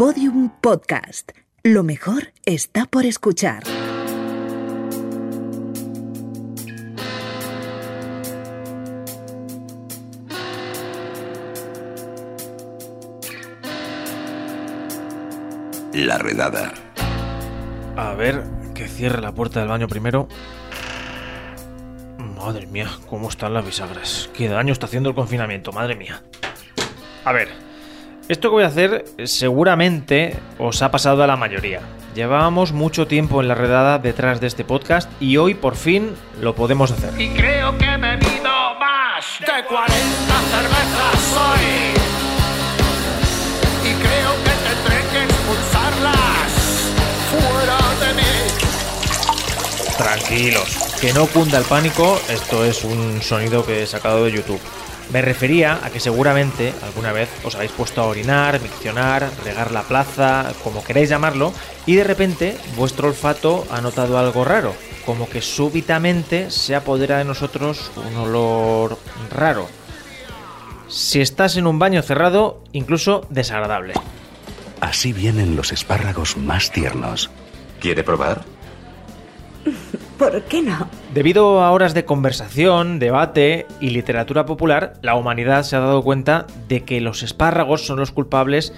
Podium Podcast. Lo mejor está por escuchar. La redada. A ver, que cierre la puerta del baño primero. Madre mía, cómo están las bisagras. Qué daño está haciendo el confinamiento, madre mía. A ver, esto que voy a hacer seguramente os ha pasado a la mayoría. Llevábamos mucho tiempo en la redada detrás de este podcast y hoy por fin lo podemos hacer. Y creo que he bebido más de 40 cervezas hoy. Y creo que tendré que expulsarlas fuera de mí. Tranquilos, que no cunda el pánico, esto es un sonido que he sacado de YouTube. Me refería a que seguramente alguna vez os habéis puesto a orinar, miccionar, regar la plaza, como queráis llamarlo, y de repente vuestro olfato ha notado algo raro, como que súbitamente se apodera de nosotros un olor raro. Si estás en un baño cerrado, incluso desagradable. Así vienen los espárragos más tiernos. ¿Quiere probar? ¿Por qué no? Debido a horas de conversación, debate y literatura popular, la humanidad se ha dado cuenta de que los espárragos son los culpables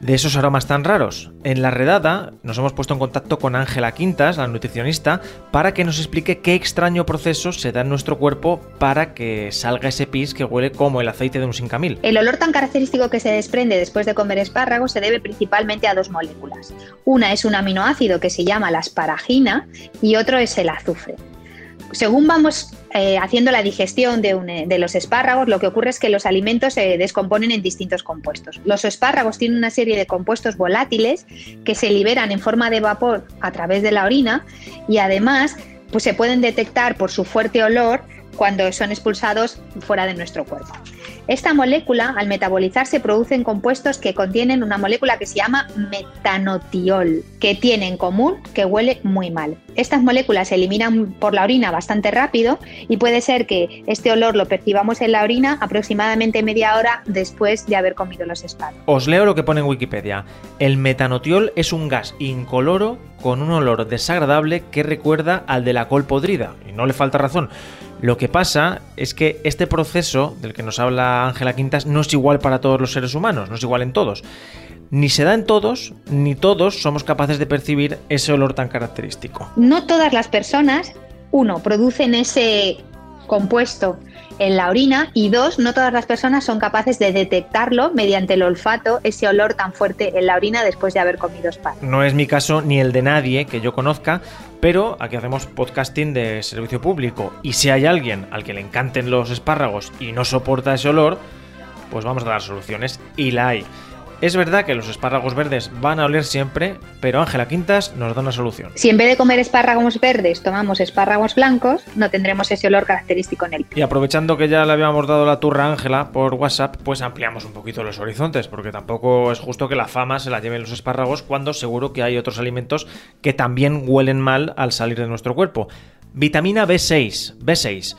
de esos aromas tan raros. En la redada nos hemos puesto en contacto con Ángela Quintas, la nutricionista, para que nos explique qué extraño proceso se da en nuestro cuerpo para que salga ese pis que huele como el aceite de un sincamil. El olor tan característico que se desprende después de comer espárragos se debe principalmente a dos moléculas. Una es un aminoácido que se llama la asparagina y otro es el azufre. Según vamos eh, haciendo la digestión de, los espárragos, lo que ocurre es que los alimentos se descomponen en distintos compuestos. Los espárragos tienen una serie de compuestos volátiles que se liberan en forma de vapor a través de la orina y además pues, se pueden detectar por su fuerte olor cuando son expulsados fuera de nuestro cuerpo. Esta molécula, al metabolizarse, producen compuestos que contienen una molécula que se llama metanotiol, que tiene en común que huele muy mal. Estas moléculas se eliminan por la orina bastante rápido y puede ser que este olor lo percibamos en la orina aproximadamente media hora después de haber comido los espárragos. Os leo lo que pone en Wikipedia. El metanotiol es un gas incoloro con un olor desagradable que recuerda al de la col podrida, y no le falta razón. Lo que pasa es que este proceso del que nos habla Ángela Quintas no es igual para todos los seres humanos, no es igual en todos. Ni se da en todos, ni todos somos capaces de percibir ese olor tan característico. No todas las personas, uno, producen ese compuesto en la orina y dos, no todas las personas son capaces de detectarlo mediante el olfato, ese olor tan fuerte en la orina después de haber comido espárragos. No es mi caso ni el de nadie que yo conozca, pero aquí hacemos podcasting de servicio público y si hay alguien al que le encanten los espárragos y no soporta ese olor, pues vamos a dar soluciones y la hay. Es verdad que los espárragos verdes van a oler siempre, pero Ángela Quintas nos da una solución. Si en vez de comer espárragos verdes tomamos espárragos blancos, no tendremos ese olor característico en el Y aprovechando que ya le habíamos dado la turra a Ángela por WhatsApp, pues ampliamos un poquito los horizontes, porque tampoco es justo que la fama se la lleven los espárragos cuando seguro que hay otros alimentos que también huelen mal al salir de nuestro cuerpo. Vitamina B6, B6.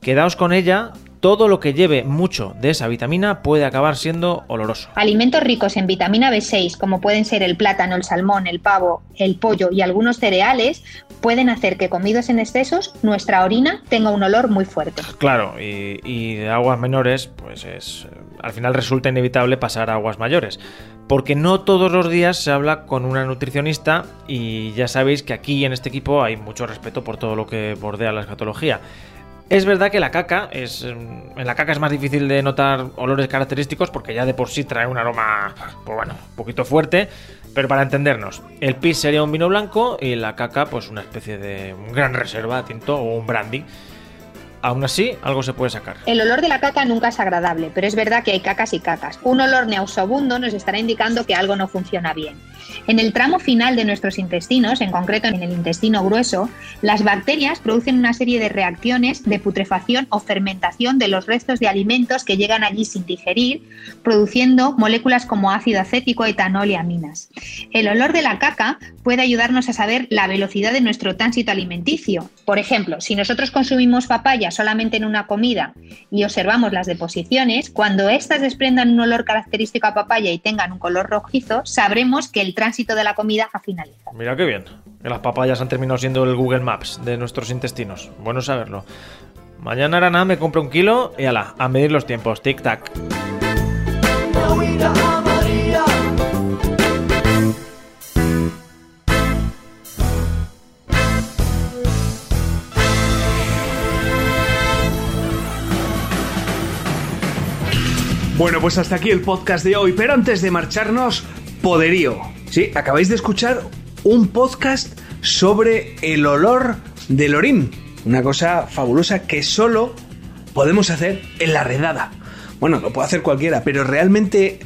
Quedaos con ella todo lo que lleve mucho de esa vitamina puede acabar siendo oloroso. Alimentos ricos en vitamina B6, como pueden ser el plátano, el salmón, el pavo, el pollo y algunos cereales, pueden hacer que comidos en excesos nuestra orina tenga un olor muy fuerte. Claro, y, y de aguas menores, pues es. Al final resulta inevitable pasar a aguas mayores. Porque no todos los días se habla con una nutricionista y ya sabéis que aquí en este equipo hay mucho respeto por todo lo que bordea la escatología. Es verdad que la caca es. En la caca es más difícil de notar olores característicos porque ya de por sí trae un aroma, pues bueno, un poquito fuerte. Pero para entendernos, el pis sería un vino blanco y la caca, pues una especie de un gran reserva tinto o un brandy. Aún así, algo se puede sacar. El olor de la caca nunca es agradable, pero es verdad que hay cacas y cacas. Un olor nauseabundo nos estará indicando que algo no funciona bien. En el tramo final de nuestros intestinos, en concreto en el intestino grueso, las bacterias producen una serie de reacciones de putrefacción o fermentación de los restos de alimentos que llegan allí sin digerir, produciendo moléculas como ácido acético, etanol y aminas. El olor de la caca puede ayudarnos a saber la velocidad de nuestro tránsito alimenticio. Por ejemplo, si nosotros consumimos papaya solamente en una comida y observamos las deposiciones, cuando éstas desprendan un olor característico a papaya y tengan un color rojizo, sabremos que el tránsito de la comida ha finalizado. Mira qué bien. Las papayas han terminado siendo el Google Maps de nuestros intestinos. Bueno saberlo. Mañana hará nada, me compro un kilo y ala, a medir los tiempos. Tic-tac. Bueno, pues hasta aquí el podcast de hoy, pero antes de marcharnos, poderío. Sí, acabáis de escuchar un podcast sobre el olor del orín. Una cosa fabulosa que solo podemos hacer en la redada. Bueno, lo puede hacer cualquiera, pero realmente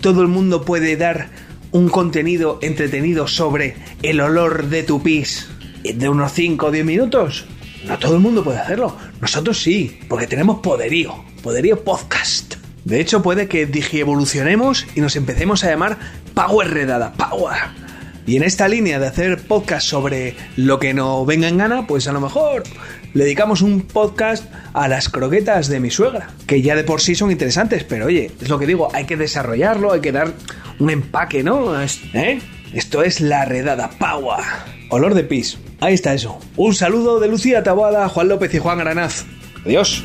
todo el mundo puede dar un contenido entretenido sobre el olor de tu pis de unos 5 o 10 minutos. No todo el mundo puede hacerlo. Nosotros sí, porque tenemos poderío. Poderío podcast. De hecho, puede que digievolucionemos y nos empecemos a llamar Power Redada. Power. Y en esta línea de hacer podcast sobre lo que no venga en gana, pues a lo mejor le dedicamos un podcast a las croquetas de mi suegra, que ya de por sí son interesantes, pero oye, es lo que digo, hay que desarrollarlo, hay que dar un empaque, ¿no? ¿Eh? Esto es la redada Power. Olor de pis. Ahí está eso. Un saludo de Lucía Taboada, Juan López y Juan Aranaz. Adiós.